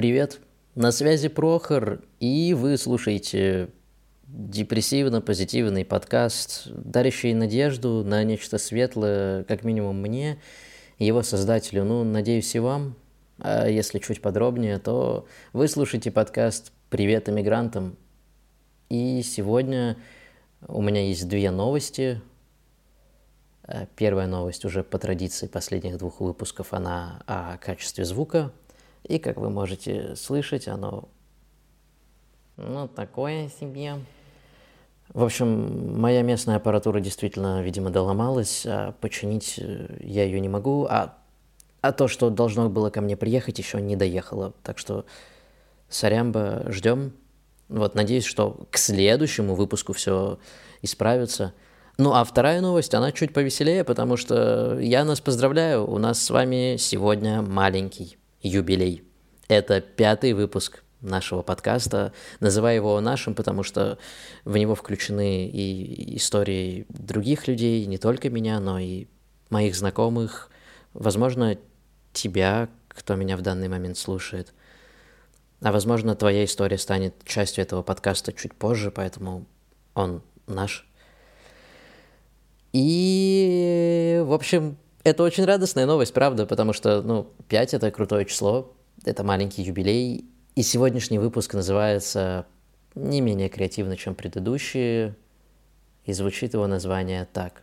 Привет, на связи Прохор, и вы слушаете депрессивно-позитивный подкаст, дарящий надежду на нечто светлое, как минимум мне, его создателю, ну, надеюсь, и вам. А если чуть подробнее, то вы слушаете подкаст «Привет иммигрантам». И сегодня у меня есть две новости. Э, первая новость уже по традиции последних двух выпусков, она о качестве звука. И, как вы можете слышать, оно, ну, такое себе. В общем, моя местная аппаратура действительно, видимо, доломалась, а починить э, я ее не могу, а, а то, что должно было ко мне приехать, еще не доехало. Так что, сорямба, ждем. Вот, надеюсь, что к следующему выпуску все исправится. Ну, а вторая новость, она чуть повеселее, потому что я нас поздравляю, у нас с вами сегодня маленький юбилей. Это пятый выпуск нашего подкаста. Называю его нашим, потому что в него включены и истории других людей, не только меня, но и моих знакомых, возможно, тебя, кто меня в данный момент слушает. А возможно, твоя история станет частью этого подкаста чуть позже, поэтому он наш. И, в общем, это очень радостная новость, правда, потому что, ну, 5 — это крутое число, это маленький юбилей, и сегодняшний выпуск называется не менее креативно, чем предыдущие, и звучит его название так.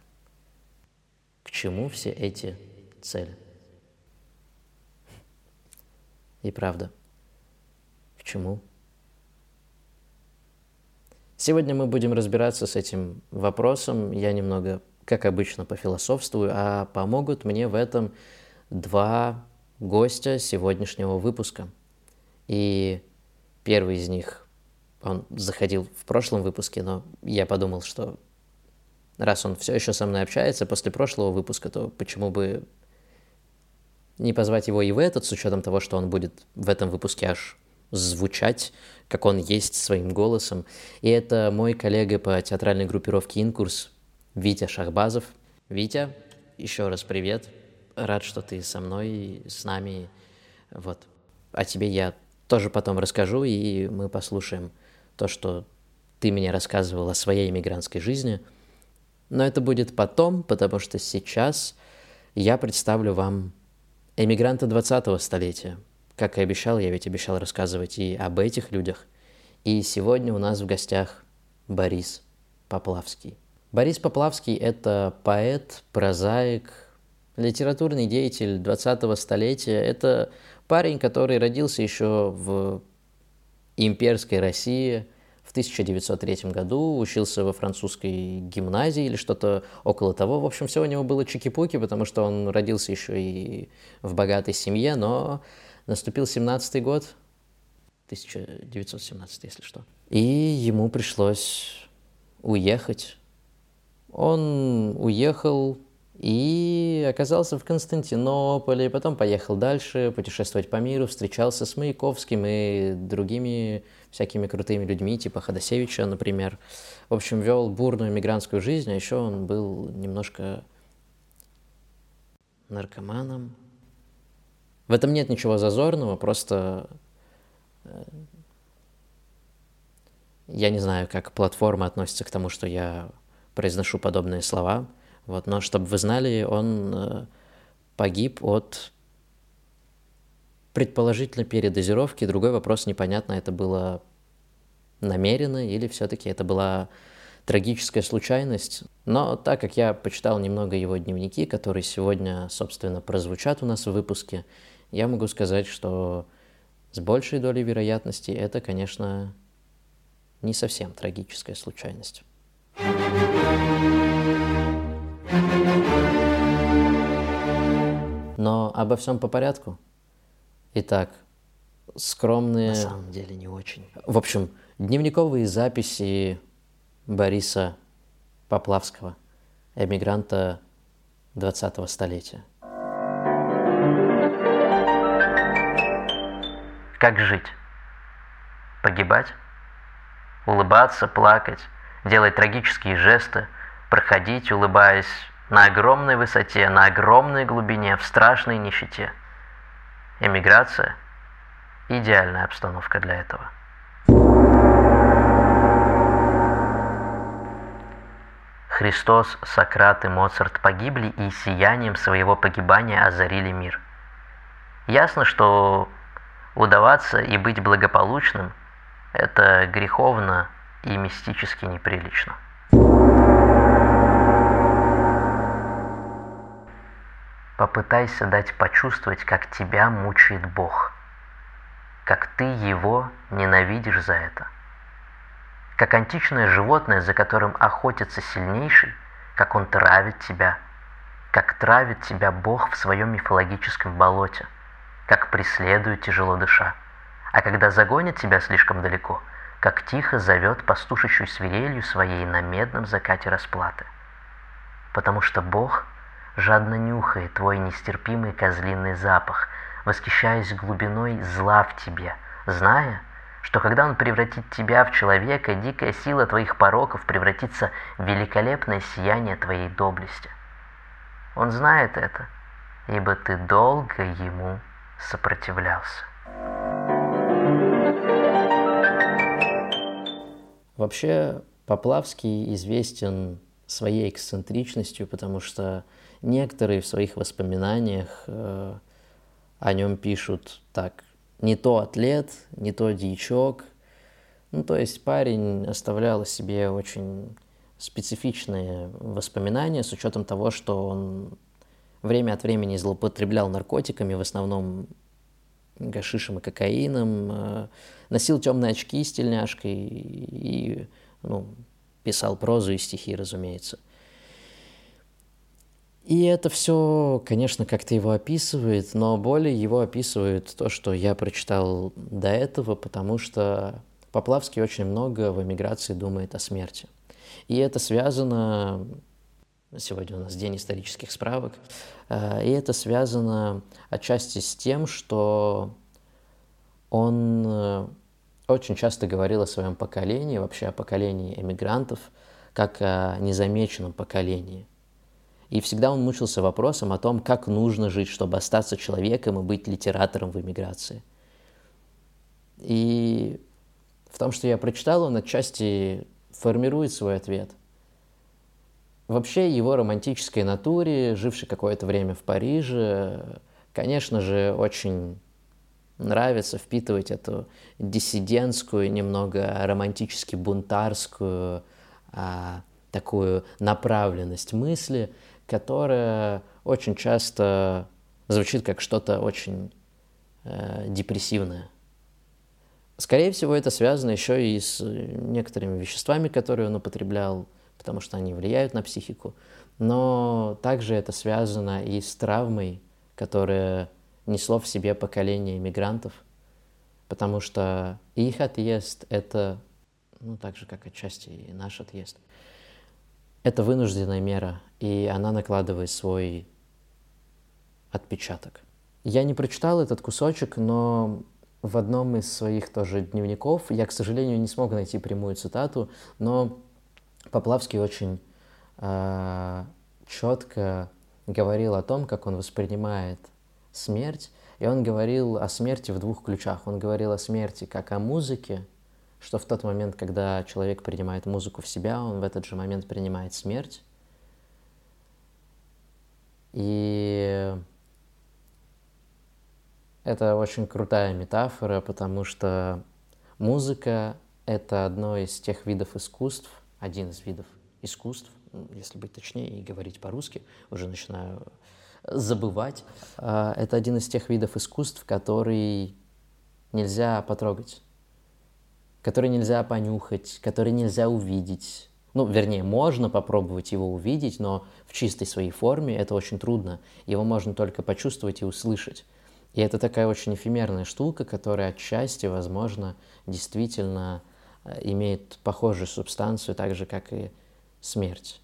К чему все эти цели? И правда, к чему? Сегодня мы будем разбираться с этим вопросом. Я немного, как обычно, пофилософствую, а помогут мне в этом два гостя сегодняшнего выпуска. И первый из них, он заходил в прошлом выпуске, но я подумал, что раз он все еще со мной общается после прошлого выпуска, то почему бы не позвать его и в этот, с учетом того, что он будет в этом выпуске аж звучать, как он есть своим голосом. И это мой коллега по театральной группировке «Инкурс» Витя Шахбазов. Витя, еще раз привет рад, что ты со мной, с нами. Вот. О тебе я тоже потом расскажу, и мы послушаем то, что ты мне рассказывал о своей иммигрантской жизни. Но это будет потом, потому что сейчас я представлю вам эмигранта 20-го столетия. Как и обещал, я ведь обещал рассказывать и об этих людях. И сегодня у нас в гостях Борис Поплавский. Борис Поплавский – это поэт, прозаик, литературный деятель 20-го столетия. Это парень, который родился еще в имперской России в 1903 году, учился во французской гимназии или что-то около того. В общем, все у него было чики-пуки, потому что он родился еще и в богатой семье, но наступил 17-й год, 1917, если что. И ему пришлось уехать. Он уехал и оказался в Константинополе, потом поехал дальше путешествовать по миру, встречался с Маяковским и другими всякими крутыми людьми, типа Ходосевича, например. В общем, вел бурную мигрантскую жизнь, а еще он был немножко наркоманом. В этом нет ничего зазорного, просто э, я не знаю, как платформа относится к тому, что я произношу подобные слова – вот, но чтобы вы знали, он э, погиб от предположительно передозировки. Другой вопрос непонятно, это было намеренно или все-таки это была трагическая случайность. Но так как я почитал немного его дневники, которые сегодня, собственно, прозвучат у нас в выпуске, я могу сказать, что с большей долей вероятности это, конечно, не совсем трагическая случайность. Но обо всем по порядку. Итак, скромные... На самом деле не очень. В общем, дневниковые записи Бориса Поплавского, эмигранта 20-го столетия. Как жить? Погибать? Улыбаться, плакать, делать трагические жесты – проходить, улыбаясь, на огромной высоте, на огромной глубине, в страшной нищете. Эмиграция идеальная обстановка для этого. Христос, Сократ и Моцарт погибли и сиянием своего погибания озарили мир. Ясно, что удаваться и быть благополучным – это греховно и мистически неприлично. Попытайся дать почувствовать, как тебя мучает Бог, как ты Его ненавидишь за это – как античное животное, за которым охотится сильнейший, как он травит тебя, как травит тебя Бог в своем мифологическом болоте, как преследует тяжело дыша, а когда загонит тебя слишком далеко, как тихо зовет пастушащую свирелью своей на медном закате расплаты. Потому что Бог жадно нюхает твой нестерпимый козлиный запах, восхищаясь глубиной зла в тебе, зная, что когда Он превратит тебя в человека, дикая сила твоих пороков превратится в великолепное сияние твоей доблести. Он знает это, ибо ты долго Ему сопротивлялся. Вообще, Поплавский известен своей эксцентричностью, потому что некоторые в своих воспоминаниях э, о нем пишут так не то атлет, не то дьячок. Ну, то есть парень оставлял о себе очень специфичные воспоминания с учетом того, что он время от времени злоупотреблял наркотиками, в основном гашишем и кокаином, э, носил темные очки с тельняшкой и ну, писал прозу и стихи, разумеется. И это все, конечно, как-то его описывает, но более его описывает то, что я прочитал до этого, потому что Поплавский очень много в эмиграции думает о смерти. И это связано, сегодня у нас день исторических справок, э, и это связано отчасти с тем, что он э, очень часто говорил о своем поколении, вообще о поколении эмигрантов, как о незамеченном поколении – и всегда он мучился вопросом о том, как нужно жить, чтобы остаться человеком и быть литератором в эмиграции. И в том, что я прочитал, он отчасти формирует свой ответ. Вообще его романтической натуре, жившей какое-то время в Париже, конечно же, очень нравится впитывать эту диссидентскую, немного романтически бунтарскую а, такую направленность мысли – которая очень часто звучит как что-то очень э, депрессивное. Скорее всего, это связано еще и с некоторыми веществами, которые он употреблял, потому что они влияют на психику. Но также это связано и с травмой, которая несло в себе поколение иммигрантов, потому что их отъезд — это, ну, так же, как отчасти и наш отъезд — это вынужденная мера, и она накладывает свой отпечаток. Я не прочитал этот кусочек, но в одном из своих тоже дневников, я, к сожалению, не смог найти прямую цитату, но Поплавский очень э, четко говорил о том, как он воспринимает смерть, и он говорил о смерти в двух ключах. Он говорил о смерти как о музыке, что в тот момент, когда человек принимает музыку в себя, он в этот же момент принимает смерть. И это очень крутая метафора, потому что музыка — это одно из тех видов искусств, один из видов искусств, если быть точнее и говорить по-русски, уже начинаю забывать. А, это один из тех видов искусств, который нельзя потрогать который нельзя понюхать, который нельзя увидеть. Ну, вернее, можно попробовать его увидеть, но в чистой своей форме это очень трудно. Его можно только почувствовать и услышать. И это такая очень эфемерная штука, которая отчасти, возможно, действительно э, имеет похожую субстанцию, так же, как и смерть.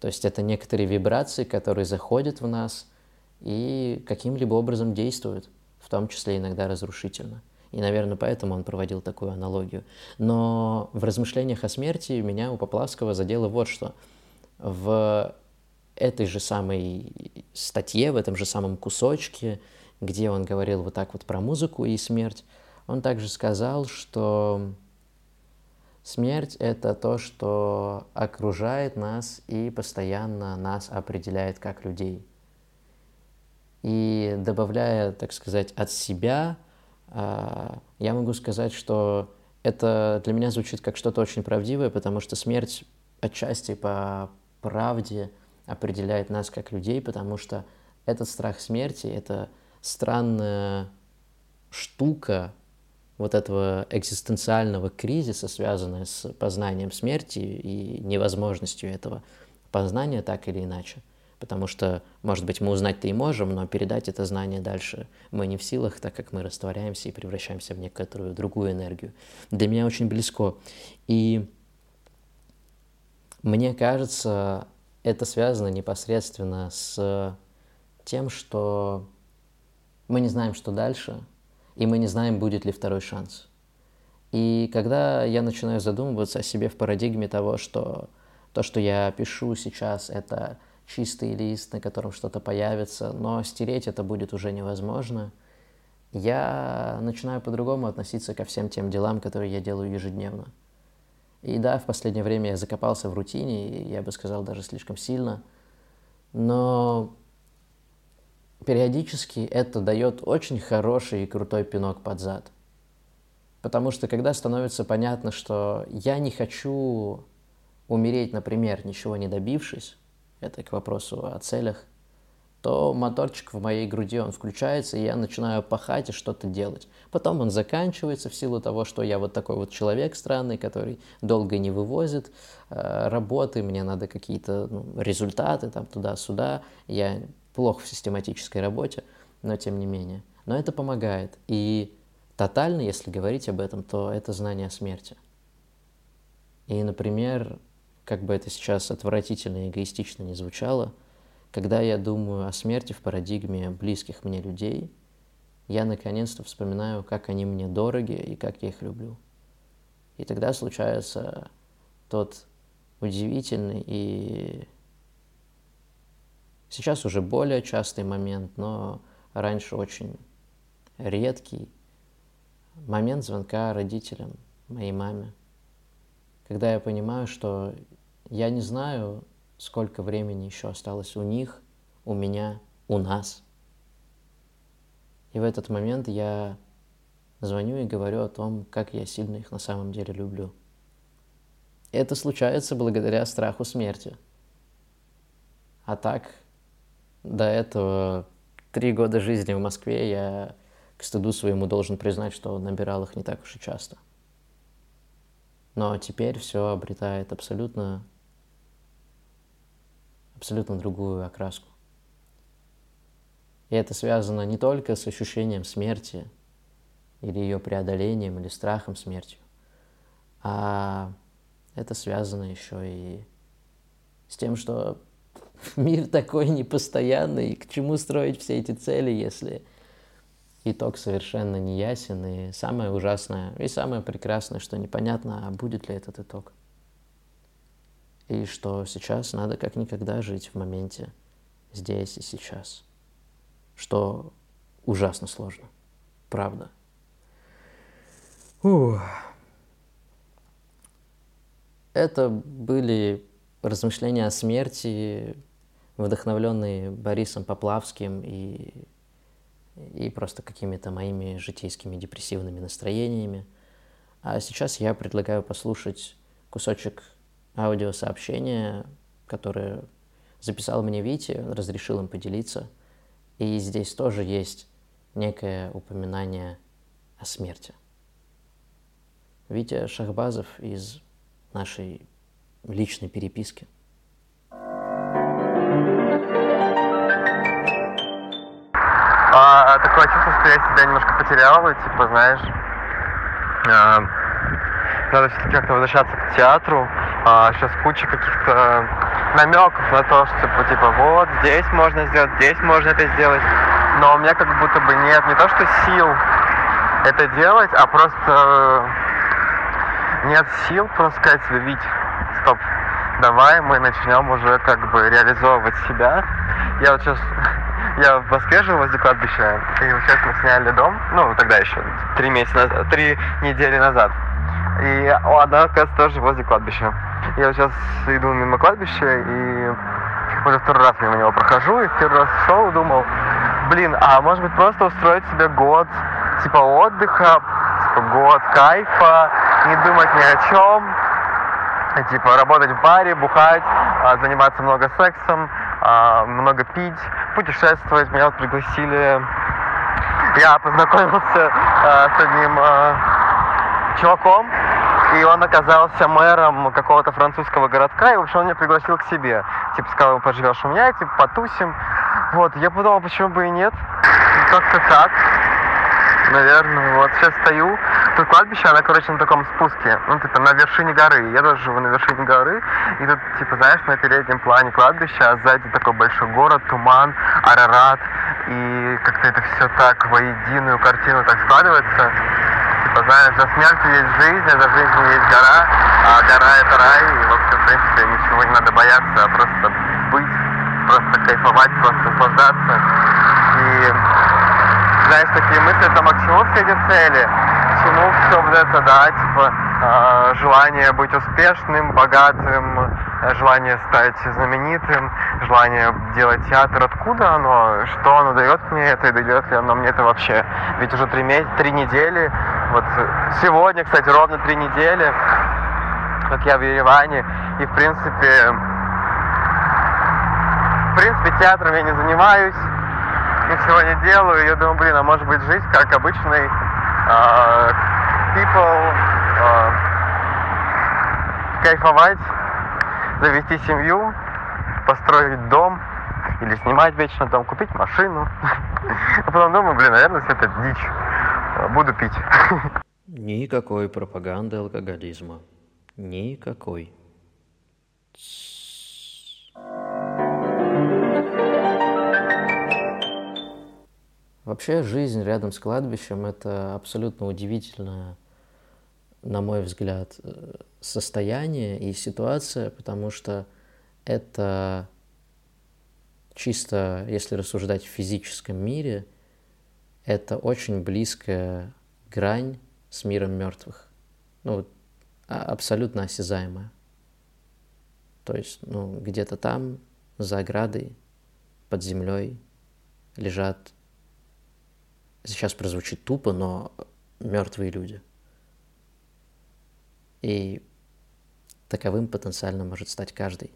То есть это некоторые вибрации, которые заходят в нас и каким-либо образом действуют, в том числе иногда разрушительно. И, наверное, поэтому он проводил такую аналогию. Но в размышлениях о смерти меня у Поплавского задело вот что. В этой же самой статье, в этом же самом кусочке, где он говорил вот так вот про музыку и смерть, Он также сказал, что смерть — это то, что окружает нас и постоянно нас определяет как людей. И добавляя, так сказать, от себя, а, я могу сказать, что это для меня звучит как что-то очень правдивое, потому что смерть отчасти по правде определяет нас как людей, потому что этот страх смерти — это странная штука вот этого экзистенциального кризиса, связанная с познанием смерти и невозможностью этого познания так или иначе. Потому что, может быть, мы узнать-то и можем, но передать это знание дальше мы не в силах, так как мы растворяемся и превращаемся в некоторую другую энергию. Для меня очень близко. И мне кажется, это связано непосредственно с тем, что мы не знаем, что дальше, и мы не знаем, будет ли второй шанс. И когда я начинаю задумываться о себе в парадигме того, что то, что я пишу сейчас, это чистый лист, на котором что-то появится, но стереть это будет уже невозможно, я начинаю по-другому относиться ко всем тем делам, которые я делаю ежедневно. И да, в последнее время я закопался в рутине, я бы сказал, даже слишком сильно, но периодически это дает очень хороший и крутой пинок под зад. Потому что когда становится понятно, что я не хочу умереть, например, ничего не добившись, это к вопросу о целях, то моторчик в моей груди, он включается, и я начинаю пахать и что-то делать. Потом он заканчивается в силу того, что я вот такой вот человек странный, который долго не вывозит э, работы, мне надо какие-то ну, результаты там туда-сюда. Я плохо в систематической работе, но тем не менее. Но это помогает. И тотально, если говорить об этом, то это знание о смерти. И, например, как бы это сейчас отвратительно и эгоистично не звучало, когда я думаю о смерти в парадигме близких мне людей, я наконец-то вспоминаю, как они мне дороги и как я их люблю. И тогда случается тот удивительный и сейчас уже более частый момент, но раньше очень редкий момент звонка родителям, моей маме, когда я понимаю, что я не знаю, сколько времени еще осталось у них, у меня, у нас. И в этот момент я звоню и говорю о том, как я сильно их на самом деле люблю. это случается благодаря страху смерти. А так, до этого три года жизни в Москве я к стыду своему должен признать, что набирал их не так уж и часто. Но теперь все обретает абсолютно абсолютно другую окраску. И это связано не только с ощущением смерти или ее преодолением или страхом смертью, а это связано еще и с тем, что мир такой непостоянный, к чему строить все эти цели, если итог совершенно не ясен, и самое ужасное, и самое прекрасное, что непонятно, а будет ли этот итог и что сейчас надо как никогда жить в моменте, здесь и сейчас, что ужасно сложно, правда. Ух. Это были размышления о смерти, вдохновленные Борисом Поплавским и, и просто какими-то моими житейскими депрессивными настроениями. А сейчас я предлагаю послушать кусочек аудиосообщение, которое записал мне Вити, разрешил им поделиться. И здесь тоже есть некое упоминание о смерти. Витя Шахбазов из нашей личной переписки. Что я себя немножко потерял, и, типа, знаешь, а, надо все-таки как-то возвращаться к театру, а, сейчас куча каких-то намеков на то, что типа, типа вот здесь можно сделать, здесь можно это сделать. Но у меня как будто бы нет не то, что сил это делать, а просто нет сил просто сказать себе, Вить, стоп, давай мы начнем уже как бы реализовывать себя. Я вот сейчас Я в Москве жил возле кладбища, и сейчас мы сняли дом, ну, тогда еще, три месяца назад, три недели назад. И она, оказывается, тоже возле кладбища. Я сейчас иду мимо кладбища, и уже второй раз мимо него прохожу, и первый раз шел, думал, блин, а может быть просто устроить себе год, типа отдыха, типа год кайфа, не думать ни о чем, типа работать в баре, бухать, а, заниматься много сексом, а, много пить, путешествовать. Меня пригласили. Я познакомился а, с одним чуваком, и он оказался мэром какого-то французского городка, и, в общем, он меня пригласил к себе. Типа, сказал, поживешь у меня, типа, потусим. Вот, я подумал, почему бы и нет. Как-то так. Наверное, вот сейчас стою. Тут кладбище, она, короче, на таком спуске. Ну, типа, на вершине горы. Я тоже живу на вершине горы. И тут, типа, знаешь, на переднем плане кладбища, а сзади такой большой город, туман, Арарат. И как-то это все так воединую картину так складывается. Типа, знаешь, за смертью есть жизнь, а за жизнью есть гора, а гора это рай, и, в в принципе, ничего не надо бояться, а просто быть, просто кайфовать, просто наслаждаться. И, знаешь, такие мысли, там, а к чему все эти цели? К чему все вот это, да, типа, желание быть успешным, богатым, желание стать знаменитым, желание делать театр, откуда оно, что оно дает мне это и дает ли оно мне это вообще. Ведь уже три, три недели, вот сегодня, кстати, ровно три недели, как я в Ереване, и в принципе, в принципе, театром я не занимаюсь, ничего не делаю, я думаю, блин, а может быть жизнь как обычный uh, people, кайфовать, завести семью, построить дом или снимать вечно дом, купить машину. А потом думаю, блин, наверное, все это дичь. Буду пить. Никакой пропаганды алкоголизма. Никакой. Вообще жизнь рядом с кладбищем это абсолютно удивительное, на мой взгляд, э, состояние и ситуация, потому что это чисто, если рассуждать в физическом мире, это очень близкая грань с миром мертвых. Ну, а, абсолютно осязаемая. То есть, ну, где-то там, за оградой, под землей, лежат, сейчас прозвучит тупо, но мертвые люди. И таковым потенциально может стать каждый.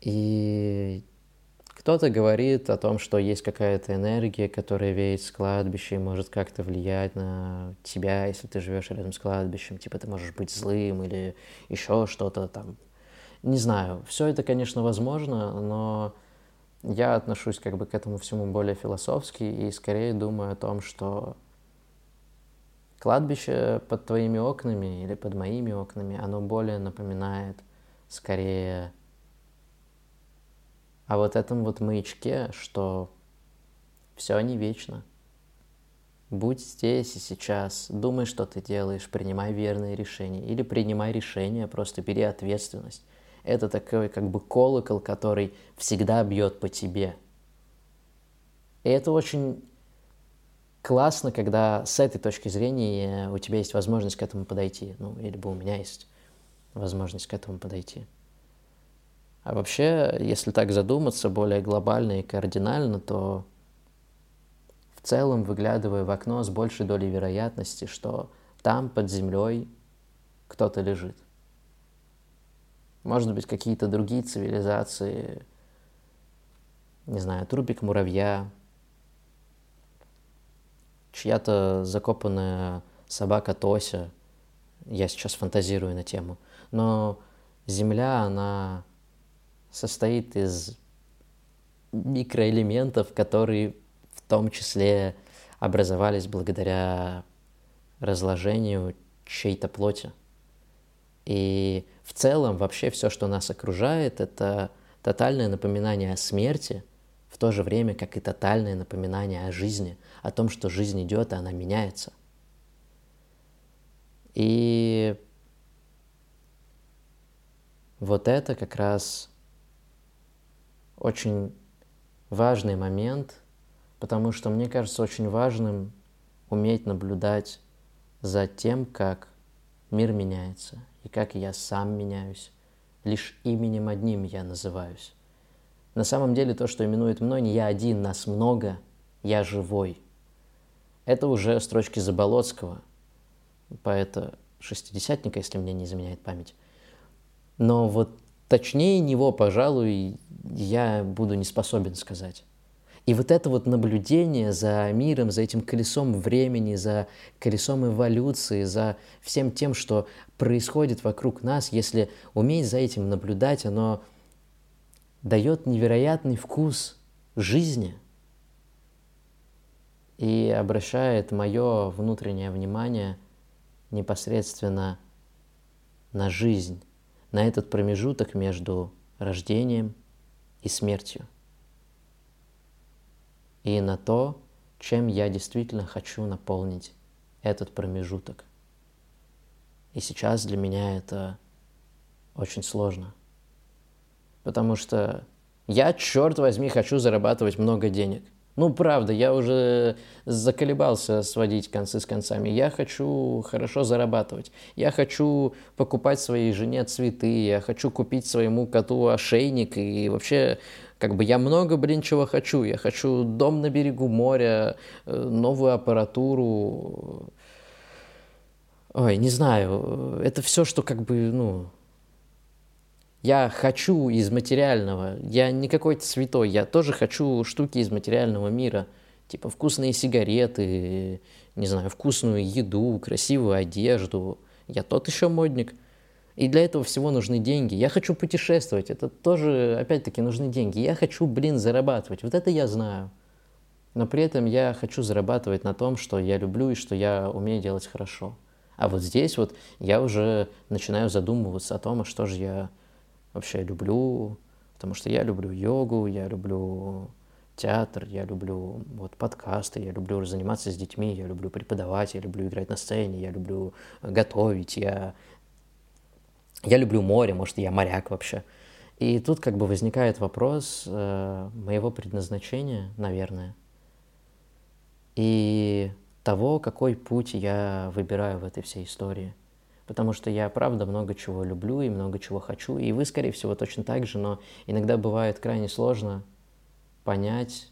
И кто-то говорит о том, что есть какая-то энергия, которая веет с кладбища и может как-то влиять на тебя, если ты живешь рядом с кладбищем. Типа ты можешь быть злым или еще что-то там. Не знаю, все это, конечно, возможно, но я отношусь как бы к этому всему более философски и скорее думаю о том, что кладбище под твоими окнами или под моими окнами, оно более напоминает скорее о вот этом вот маячке, что все не вечно. Будь здесь и сейчас, думай, что ты делаешь, принимай верные решения. Или принимай решения, просто бери ответственность. Это такой как бы колокол, который всегда бьет по тебе. И это очень классно, когда с этой точки зрения у тебя есть возможность к этому подойти. Ну, или бы у меня есть возможность к этому подойти. А вообще, если так задуматься более глобально и кардинально, то в целом, выглядывая в окно с большей долей вероятности, что там под землей кто-то лежит. Может быть, какие-то другие цивилизации, не знаю, трупик муравья, чья-то закопанная собака Тося. Я сейчас фантазирую на тему. Но Земля, она состоит из микроэлементов, которые в том числе образовались благодаря разложению чьей-то плоти. И в целом вообще все, что нас окружает, это тотальное напоминание о смерти, в то же время как и тотальное напоминание о жизни, о том, что жизнь идет, и она меняется. И вот это как раз очень важный момент, потому что мне кажется очень важным уметь наблюдать за тем, как мир меняется и как я сам меняюсь. Лишь именем одним я называюсь. На самом деле то, что именует мной, не я один, нас много, я живой. Это уже строчки Заболоцкого, поэта шестидесятника, если мне не изменяет память. Но вот точнее него, пожалуй, я буду не способен сказать. И вот это вот наблюдение за миром, за этим колесом времени, за колесом эволюции, за всем тем, что происходит вокруг нас, если уметь за этим наблюдать, оно дает невероятный вкус жизни и обращает мое внутреннее внимание непосредственно на жизнь, на этот промежуток между рождением и смертью. И на то, чем я действительно хочу наполнить этот промежуток. И сейчас для меня это очень сложно. Потому что я, черт возьми, хочу зарабатывать много денег. Ну, правда, я уже заколебался сводить концы с концами. Я хочу хорошо зарабатывать. Я хочу покупать своей жене цветы. Я хочу купить своему коту ошейник. И вообще, как бы я много, блин, чего хочу. Я хочу дом на берегу моря, э, новую аппаратуру. Ой, не знаю. Это все, что как бы, ну, я хочу из материального. Я не какой-то святой. Я тоже хочу штуки из материального мира. Типа вкусные сигареты, не знаю, вкусную еду, красивую одежду. Я тот еще модник. И для этого всего нужны деньги. Я хочу путешествовать. Это тоже, опять-таки, нужны деньги. Я хочу, блин, зарабатывать. Вот это я знаю. Но при этом я хочу зарабатывать на том, что я люблю и что я умею делать хорошо. А вот здесь вот я уже начинаю задумываться о том, а что же я вообще люблю, потому что я люблю йогу, я люблю театр, я люблю вот подкасты, я люблю заниматься с детьми, я люблю преподавать, я люблю играть на сцене, я люблю готовить, я, я люблю море, может, я моряк вообще. И тут как бы возникает вопрос э, моего предназначения, наверное, и того, какой путь я выбираю в этой всей истории – потому что я, правда, много чего люблю и много чего хочу, и вы, скорее всего, точно так же, но иногда бывает крайне сложно понять,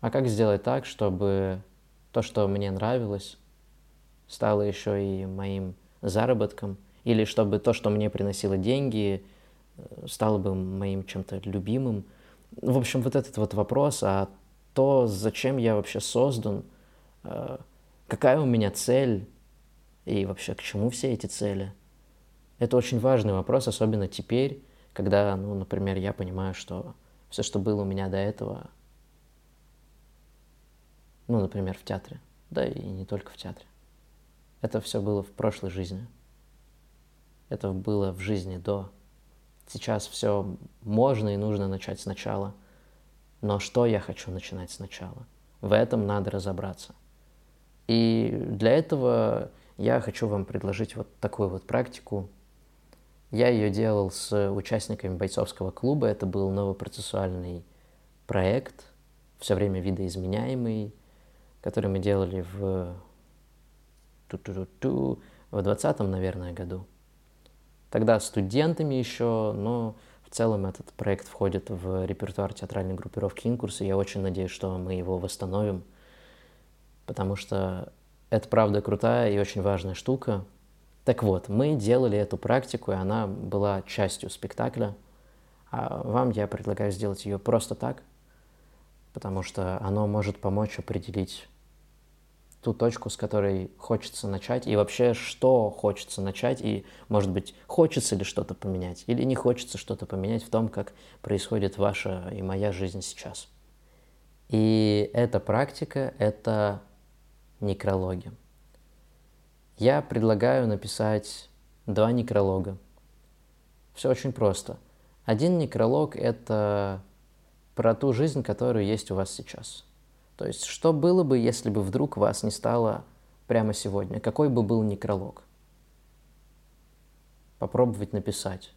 а как сделать так, чтобы то, что мне нравилось, стало еще и моим заработком, или чтобы то, что мне приносило деньги, э, стало бы моим чем-то любимым. В общем, вот этот вот вопрос, а то, зачем я вообще создан, э, какая у меня цель, и вообще, к чему все эти цели? Это очень важный вопрос, особенно теперь, когда, ну, например, я понимаю, что все, что было у меня до этого, ну, например, в театре, да и не только в театре, это все было в прошлой жизни. Это было в жизни до. Сейчас все можно и нужно начать сначала. Но что я хочу начинать сначала? В этом надо разобраться. И для этого я хочу вам предложить вот такую вот практику. Я ее делал с участниками бойцовского клуба. Это был новопроцессуальный проект, все время видоизменяемый, который мы делали в ту-ту-ту-ту, в 20 наверное, году. Тогда студентами еще, но в целом этот проект входит в репертуар театральной группировки «Инкурс», и я очень надеюсь, что мы его восстановим, потому что это правда крутая и очень важная штука. Так вот, мы делали эту практику, и она была частью спектакля. А вам я предлагаю сделать ее просто так, потому что оно может помочь определить ту точку, с которой хочется начать, и вообще, что хочется начать, и, может быть, хочется ли что-то поменять, или не хочется что-то поменять в том, как происходит ваша и моя жизнь сейчас. И эта практика — это некрологи. Я предлагаю написать два некролога. Все очень просто. Один некролог – это про ту жизнь, которая есть у вас сейчас. То есть, что было бы, если бы вдруг вас не стало прямо сегодня? Какой бы был некролог? Попробовать написать.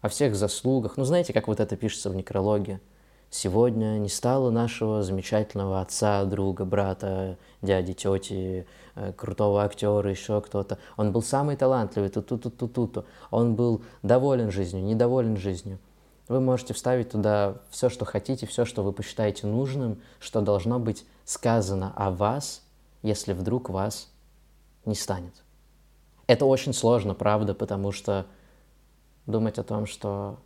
о всех заслугах. Ну, знаете, как вот это пишется в некрологе? Сегодня не стало нашего замечательного отца, друга, брата, дяди, тети, э, крутого актера, еще кто-то. Он был самый талантливый, ту-ту-ту-ту-ту. Он был доволен жизнью, недоволен жизнью. Вы можете вставить туда все, что хотите, все, что вы посчитаете нужным, что должно быть сказано о вас, если вдруг вас не станет. Это очень сложно, правда, потому что думать о том, что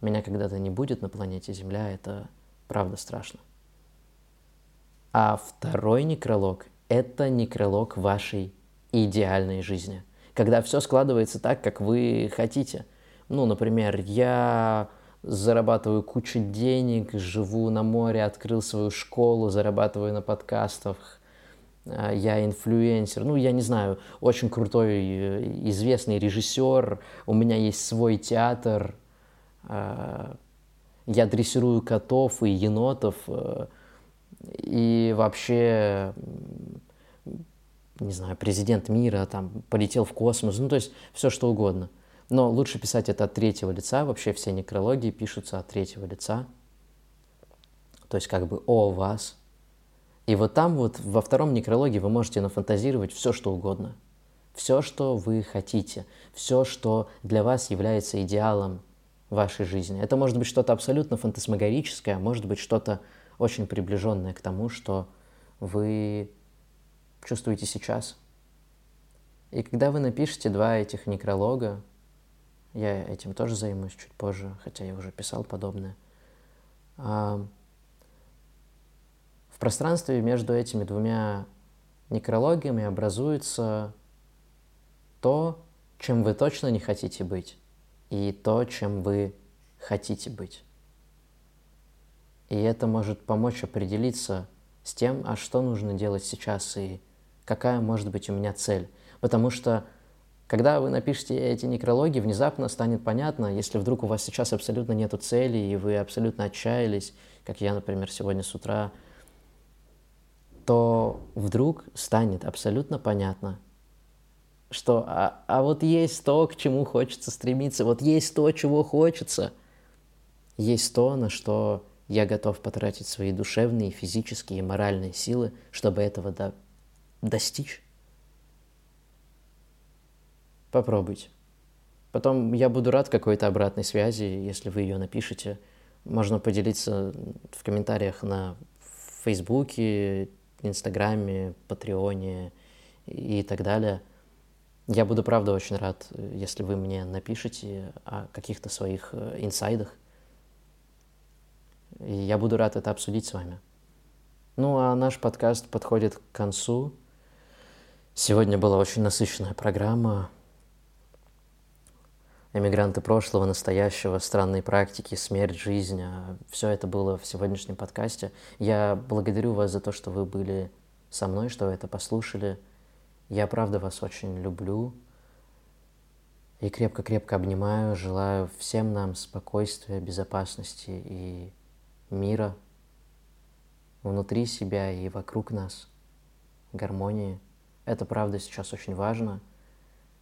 меня когда-то не будет на планете Земля, это правда страшно. А второй некролог – это некролог вашей идеальной жизни, когда все складывается так, как вы хотите. Ну, например, я зарабатываю кучу денег, живу на море, открыл свою школу, зарабатываю на подкастах, а, я инфлюенсер, ну, я не знаю, очень крутой, э, известный режиссер, у меня есть свой театр, я дрессирую котов и енотов, э, и вообще, не знаю, президент мира там полетел в космос, ну, то есть все что угодно. Но лучше писать это от третьего лица, вообще все некрологии пишутся от третьего лица, то есть как бы о вас. И вот там вот во втором некрологии вы можете нафантазировать все, что угодно. Все, что вы хотите, все, что для вас является идеалом вашей жизни. Это может быть что-то абсолютно фантасмагорическое, а может быть что-то очень приближенное к тому, что вы чувствуете сейчас. И когда вы напишете два этих некролога, я этим тоже займусь чуть позже, хотя я уже писал подобное. А, в пространстве между этими двумя некрологиями образуется то, чем вы точно не хотите быть, и то, чем вы хотите быть. И это может помочь определиться с тем, а что нужно делать сейчас и какая может быть у меня цель. Потому что когда вы напишете эти некрологи, внезапно станет понятно, если вдруг у вас сейчас абсолютно нет цели, и вы абсолютно отчаялись, как я, например, сегодня с утра, то вдруг станет абсолютно понятно, что а, а вот есть то, к чему хочется стремиться, вот есть то, чего хочется, есть то, на что я готов потратить свои душевные, физические и моральные силы, чтобы этого до, достичь. Попробуйте. Потом я буду рад какой-то обратной связи, если вы ее напишете. Можно поделиться в комментариях на Фейсбуке, Инстаграме, Патреоне и так далее. Я буду, правда, очень рад, если вы мне напишите о каких-то своих э, инсайдах. И я буду рад это обсудить с вами. Ну, а наш подкаст подходит к концу. Сегодня была очень насыщенная программа эмигранты прошлого, настоящего, странные практики, смерть, жизнь. А Все это было в сегодняшнем подкасте. Я благодарю вас за то, что вы были со мной, что вы это послушали. Я правда вас очень люблю и крепко-крепко обнимаю. Желаю всем нам спокойствия, безопасности и мира внутри себя и вокруг нас, гармонии. Это правда сейчас очень важно –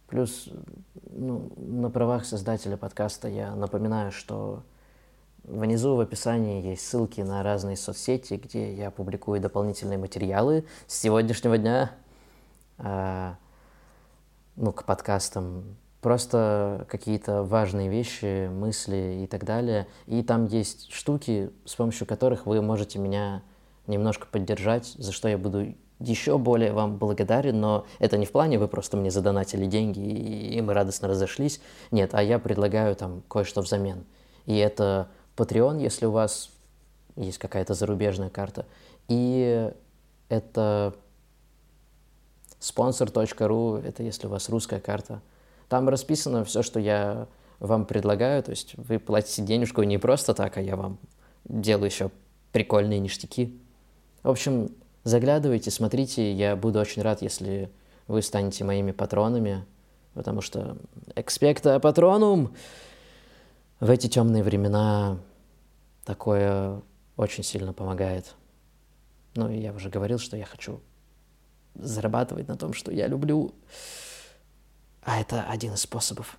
Плюс ну, на правах создателя подкаста я напоминаю, что внизу в описании есть ссылки на разные соцсети, где я публикую дополнительные материалы с сегодняшнего дня, ну, к подкастам. Просто какие-то важные вещи, мысли и так далее. И там есть штуки, с помощью которых вы можете меня немножко поддержать, за что я буду еще более вам благодарен, но это не в плане вы просто мне задонатили деньги и мы радостно разошлись. Нет, а я предлагаю там кое-что взамен. И это Patreon, если у вас есть какая-то зарубежная карта. И это sponsor.ru, это если у вас русская карта. Там расписано все, что я вам предлагаю, то есть вы платите денежку не просто так, а я вам делаю еще прикольные ништяки. В общем, Заглядывайте, смотрите, я буду очень рад, если вы станете моими патронами, потому что экспекта патронум в эти темные времена такое очень сильно помогает. Ну, я уже говорил, что я хочу зарабатывать на том, что я люблю. А это один из способов.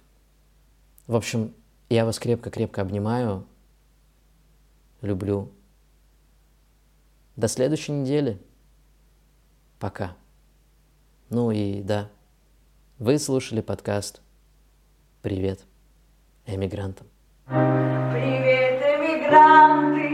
В общем, Я вас крепко-крепко обнимаю, люблю. До следующей недели. Пока. Ну и да, вы слушали подкаст «Привет эмигрантам». Привет, эмигрант!